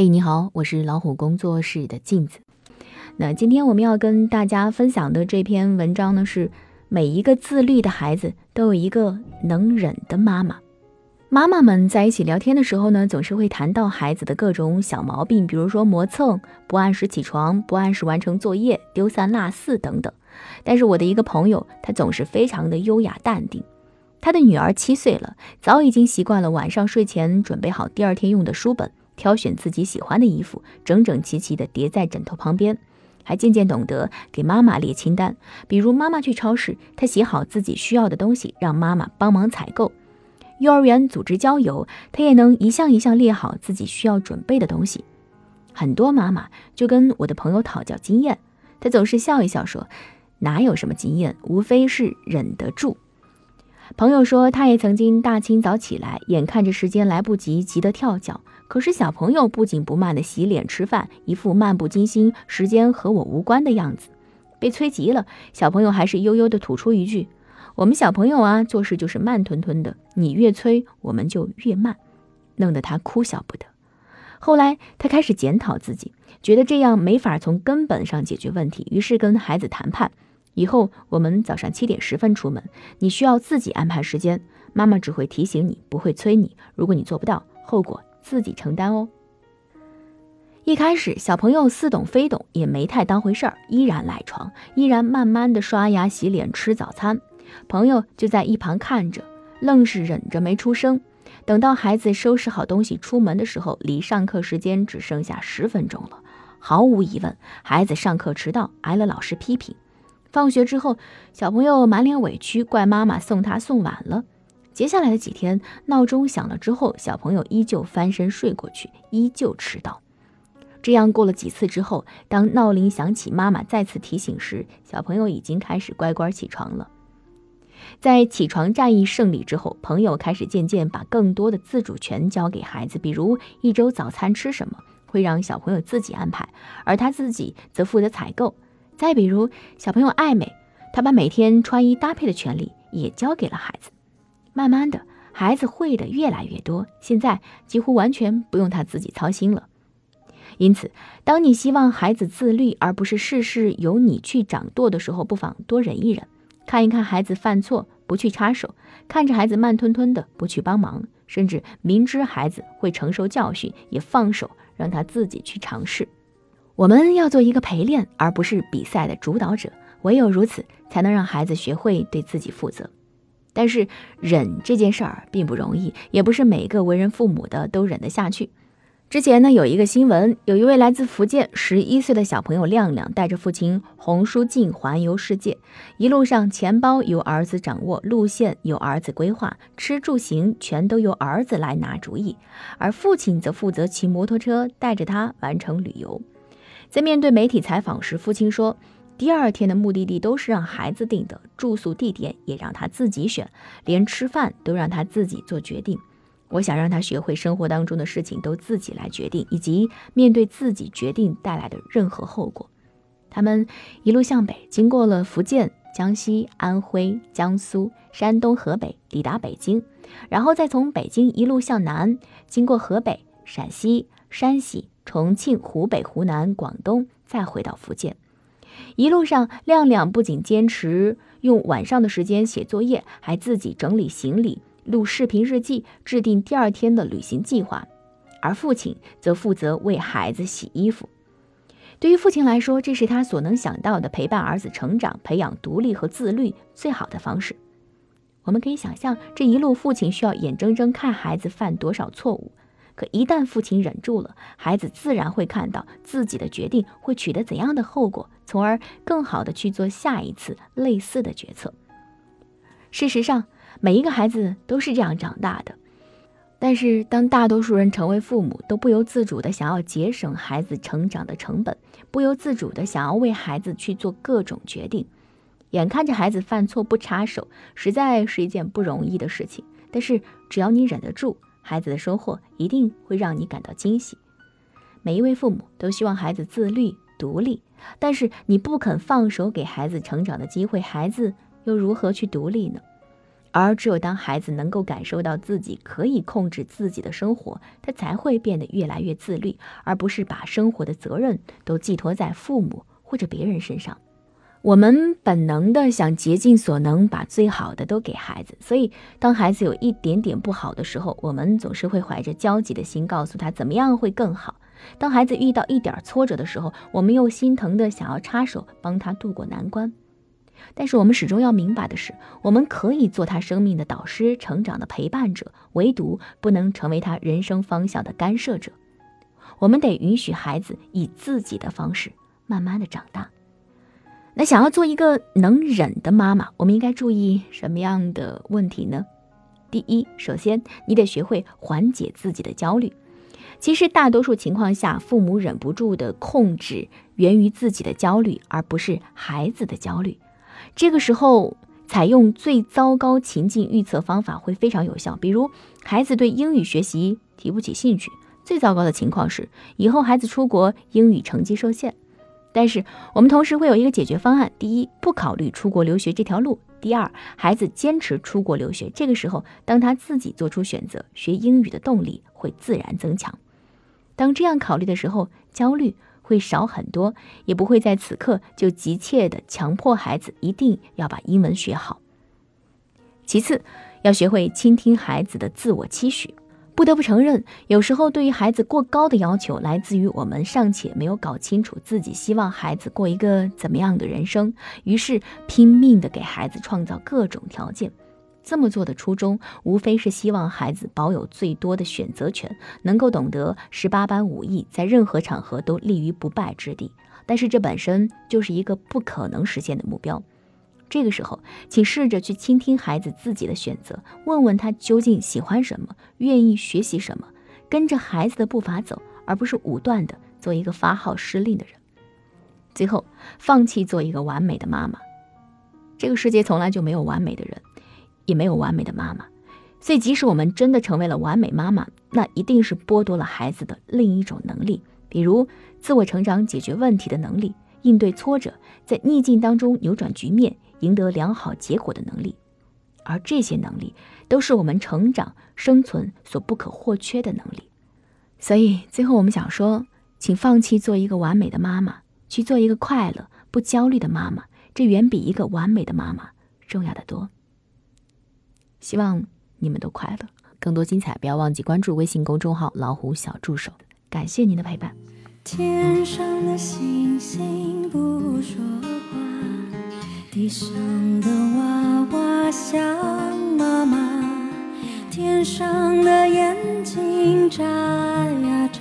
嘿，你好，我是老虎工作室的镜子。那今天我们要跟大家分享的这篇文章呢，是每一个自律的孩子都有一个能忍的妈妈。妈妈们在一起聊天的时候呢，总是会谈到孩子的各种小毛病，比如说磨蹭、不按时起床、不按时完成作业、丢三落四等等。但是我的一个朋友，他总是非常的优雅淡定。他的女儿七岁了，早已经习惯了晚上睡前准备好第二天用的书本，挑选自己喜欢的衣服，整整齐齐地叠在枕头旁边，还渐渐懂得给妈妈列清单。比如妈妈去超市，他写好自己需要的东西，让妈妈帮忙采购。幼儿园组织郊游，他也能一项一项列好自己需要准备的东西。很多妈妈就跟我的朋友讨教经验，他总是笑一笑说：“哪有什么经验，无非是忍得住。”朋友说，他也曾经大清早起来，眼看着时间来不及，急得跳脚。可是小朋友不紧不慢地洗脸吃饭，一副漫不经心、时间和我无关的样子。被催急了，小朋友还是悠悠地吐出一句。我们小朋友啊，做事就是慢吞吞的，你越催，我们就越慢，弄得他哭笑不得。后来他开始检讨自己，觉得这样没法从根本上解决问题，于是跟孩子谈判：以后我们早上七点十分出门，你需要自己安排时间，妈妈只会提醒你，不会催你。如果你做不到，后果自己承担哦。一开始，小朋友似懂非懂，也没太当回事儿，依然赖床，依然慢慢的刷牙、洗脸、吃早餐。朋友就在一旁看着，愣是忍着没出声。等到孩子收拾好东西出门的时候，离上课时间只剩下十分钟了。毫无疑问，孩子上课迟到，挨了老师批评。放学之后，小朋友满脸委屈，怪妈妈送他送晚了。接下来的几天，闹钟响了之后，小朋友依旧翻身睡过去，依旧迟到。这样过了几次之后，当闹铃响起，妈妈再次提醒时，小朋友已经开始乖乖起床了。在起床战役胜利之后，朋友开始渐渐把更多的自主权交给孩子，比如一周早餐吃什么，会让小朋友自己安排，而他自己则负责采购。再比如小朋友爱美，他把每天穿衣搭配的权利也交给了孩子。慢慢的，孩子会的越来越多，现在几乎完全不用他自己操心了。因此，当你希望孩子自律，而不是事事由你去掌舵的时候，不妨多忍一忍。看一看孩子犯错，不去插手；看着孩子慢吞吞的，不去帮忙；甚至明知孩子会承受教训，也放手让他自己去尝试。我们要做一个陪练，而不是比赛的主导者。唯有如此，才能让孩子学会对自己负责。但是，忍这件事儿并不容易，也不是每个为人父母的都忍得下去。之前呢，有一个新闻，有一位来自福建十一岁的小朋友亮亮，带着父亲洪书进环游世界。一路上，钱包由儿子掌握，路线由儿子规划，吃住行全都由儿子来拿主意，而父亲则负责骑摩托车带着他完成旅游。在面对媒体采访时，父亲说，第二天的目的地都是让孩子定的，住宿地点也让他自己选，连吃饭都让他自己做决定。我想让他学会生活当中的事情都自己来决定，以及面对自己决定带来的任何后果。他们一路向北，经过了福建、江西、安徽、江苏、山东、河北，抵达北京，然后再从北京一路向南，经过河北、陕西、山西、重庆、湖北、湖南、广东，再回到福建。一路上，亮亮不仅坚持用晚上的时间写作业，还自己整理行李。录视频日记，制定第二天的旅行计划，而父亲则负责为孩子洗衣服。对于父亲来说，这是他所能想到的陪伴儿子成长、培养独立和自律最好的方式。我们可以想象，这一路父亲需要眼睁睁看孩子犯多少错误。可一旦父亲忍住了，孩子自然会看到自己的决定会取得怎样的后果，从而更好的去做下一次类似的决策。事实上，每一个孩子都是这样长大的，但是当大多数人成为父母，都不由自主的想要节省孩子成长的成本，不由自主的想要为孩子去做各种决定，眼看着孩子犯错不插手，实在是一件不容易的事情。但是只要你忍得住，孩子的收获一定会让你感到惊喜。每一位父母都希望孩子自律独立，但是你不肯放手给孩子成长的机会，孩子又如何去独立呢？而只有当孩子能够感受到自己可以控制自己的生活，他才会变得越来越自律，而不是把生活的责任都寄托在父母或者别人身上。我们本能的想竭尽所能把最好的都给孩子，所以当孩子有一点点不好的时候，我们总是会怀着焦急的心告诉他怎么样会更好。当孩子遇到一点挫折的时候，我们又心疼的想要插手帮他渡过难关。但是我们始终要明白的是，我们可以做他生命的导师、成长的陪伴者，唯独不能成为他人生方向的干涉者。我们得允许孩子以自己的方式慢慢的长大。那想要做一个能忍的妈妈，我们应该注意什么样的问题呢？第一，首先你得学会缓解自己的焦虑。其实大多数情况下，父母忍不住的控制源于自己的焦虑，而不是孩子的焦虑。这个时候，采用最糟糕情境预测方法会非常有效。比如，孩子对英语学习提不起兴趣，最糟糕的情况是以后孩子出国英语成绩受限。但是，我们同时会有一个解决方案：第一，不考虑出国留学这条路；第二，孩子坚持出国留学。这个时候，当他自己做出选择，学英语的动力会自然增强。当这样考虑的时候，焦虑。会少很多，也不会在此刻就急切的强迫孩子一定要把英文学好。其次，要学会倾听孩子的自我期许。不得不承认，有时候对于孩子过高的要求，来自于我们尚且没有搞清楚自己希望孩子过一个怎么样的人生，于是拼命的给孩子创造各种条件。这么做的初衷，无非是希望孩子保有最多的选择权，能够懂得十八般武艺，在任何场合都立于不败之地。但是这本身就是一个不可能实现的目标。这个时候，请试着去倾听孩子自己的选择，问问他究竟喜欢什么，愿意学习什么，跟着孩子的步伐走，而不是武断的做一个发号施令的人。最后，放弃做一个完美的妈妈。这个世界从来就没有完美的人。也没有完美的妈妈，所以即使我们真的成为了完美妈妈，那一定是剥夺了孩子的另一种能力，比如自我成长、解决问题的能力、应对挫折、在逆境当中扭转局面、赢得良好结果的能力。而这些能力都是我们成长、生存所不可或缺的能力。所以最后我们想说，请放弃做一个完美的妈妈，去做一个快乐、不焦虑的妈妈，这远比一个完美的妈妈重要的多。希望你们都快乐。更多精彩，不要忘记关注微信公众号“老虎小助手”。感谢您的陪伴。天上的星星不，地上的娃娃想妈妈，天上的眼睛眨呀眨，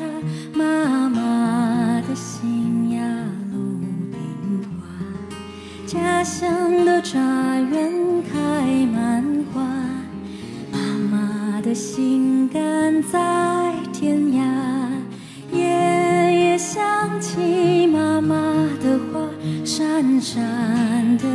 妈妈的心呀鲁冰花，家乡的茶园开满花。妈妈的心肝在天涯，夜夜想起妈妈的话，闪闪的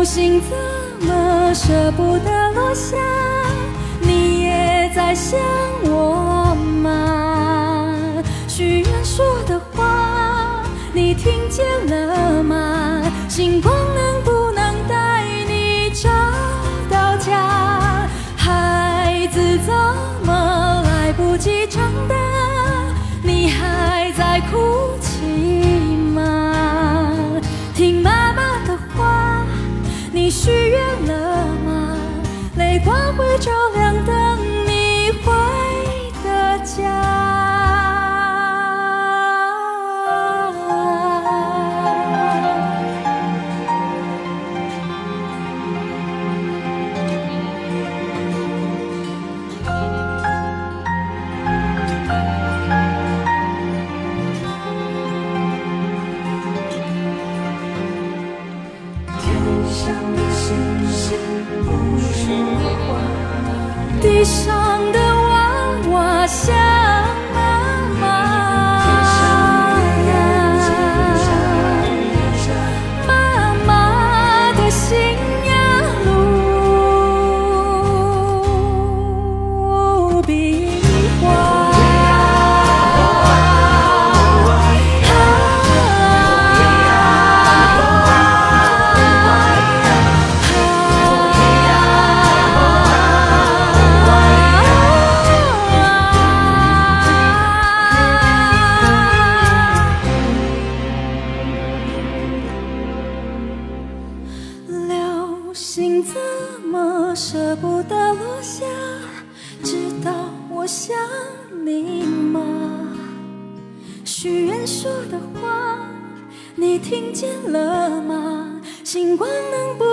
流星怎么舍不得落下？你也在想我吗？许愿说的话，你听见了吗？星光能不能带你找到家？孩子怎么来不及长大？你还在哭泣会照亮娃想你吗许愿说的话你听见了吗？星光能不